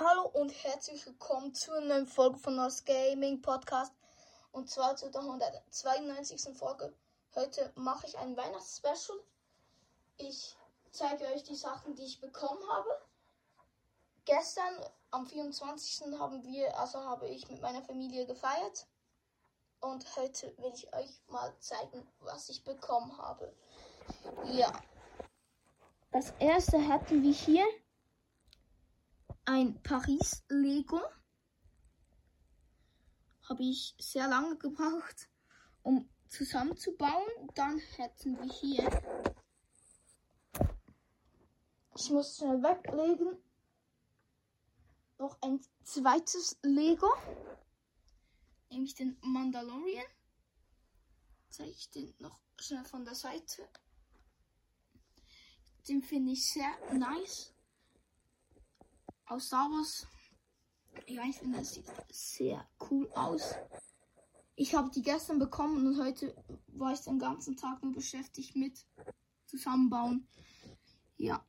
Hallo und herzlich willkommen zu einer neuen Folge von Nos Gaming Podcast und zwar zu der 192. Folge. Heute mache ich ein Weihnachtsspecial. Ich zeige euch die Sachen, die ich bekommen habe. Gestern am 24. haben wir, also habe ich mit meiner Familie gefeiert und heute will ich euch mal zeigen, was ich bekommen habe. Ja. Das erste hatten wir hier ein Paris Lego. Habe ich sehr lange gebraucht, um zusammenzubauen. Dann hätten wir hier. Ich muss schnell weglegen. Noch ein zweites Lego. Nämlich den Mandalorian. Zeige ich den noch schnell von der Seite. Den finde ich sehr nice aus Star Wars. Ja, ich finde, es sieht sehr cool aus. Ich habe die gestern bekommen und heute war ich den ganzen Tag nur beschäftigt mit zusammenbauen. Ja,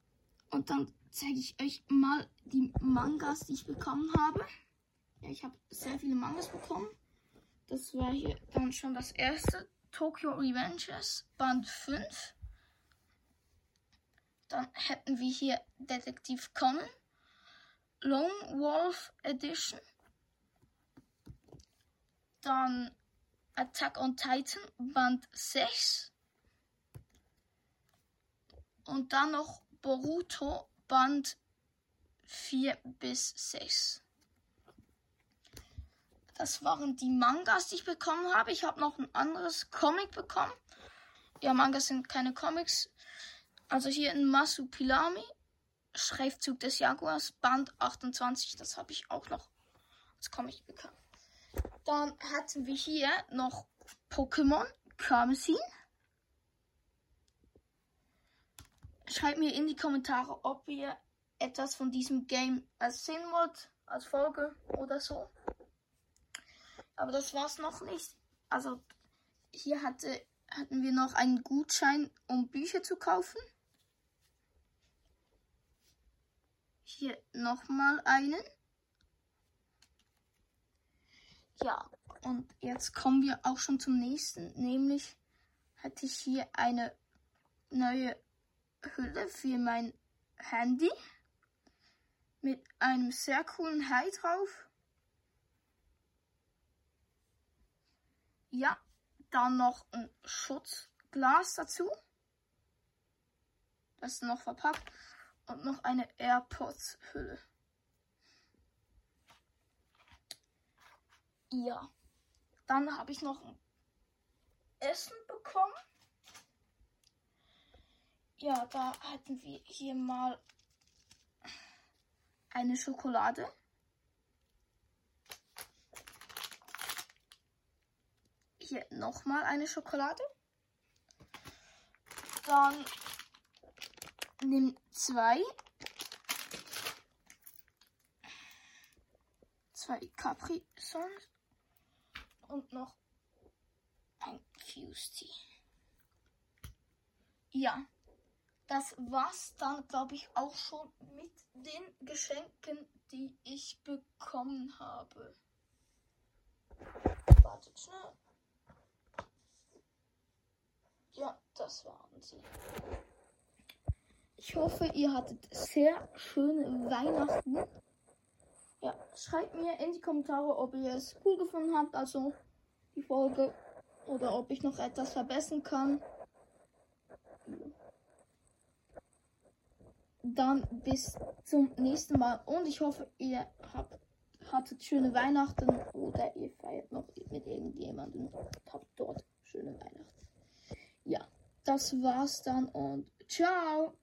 und dann zeige ich euch mal die Mangas, die ich bekommen habe. Ja, ich habe sehr viele Mangas bekommen. Das war hier dann schon das erste. Tokyo Revengers, Band 5. Dann hätten wir hier Detektiv Conan. Lone Wolf Edition. Dann Attack on Titan Band 6. Und dann noch Boruto Band 4 bis 6. Das waren die Mangas, die ich bekommen habe. Ich habe noch ein anderes Comic bekommen. Ja, Mangas sind keine Comics. Also hier in Masupilami Schriftzug des Jaguars, Band 28, das habe ich auch noch als Comic bekommen. Dann hatten wir hier noch Pokémon Karmesin. Schreibt mir in die Kommentare, ob ihr etwas von diesem Game als sehen wollt, als Folge oder so. Aber das war's noch nicht. Also hier hatte, hatten wir noch einen Gutschein, um Bücher zu kaufen. Hier nochmal einen. Ja, und jetzt kommen wir auch schon zum nächsten. Nämlich hatte ich hier eine neue Hülle für mein Handy mit einem sehr coolen Hai drauf. Ja, dann noch ein Schutzglas dazu. Das ist noch verpackt und noch eine AirPods-Hülle. Ja, dann habe ich noch ein Essen bekommen. Ja, da hatten wir hier mal eine Schokolade. Hier nochmal eine Schokolade. Dann nimm zwei. Zwei Capri Sons und noch ein Fuse Ja, das war's dann, glaube ich, auch schon mit den Geschenken, die ich bekommen habe. Wartet schnell. Ja, das waren sie. Ich hoffe, ihr hattet sehr schöne Weihnachten. Ja, schreibt mir in die Kommentare, ob ihr es cool gefunden habt, also die Folge, oder ob ich noch etwas verbessern kann. Dann bis zum nächsten Mal und ich hoffe, ihr habt, hattet schöne Weihnachten oder ihr feiert noch mit irgendjemandem und habt dort schöne Weihnachten. Ja, das war's dann und ciao!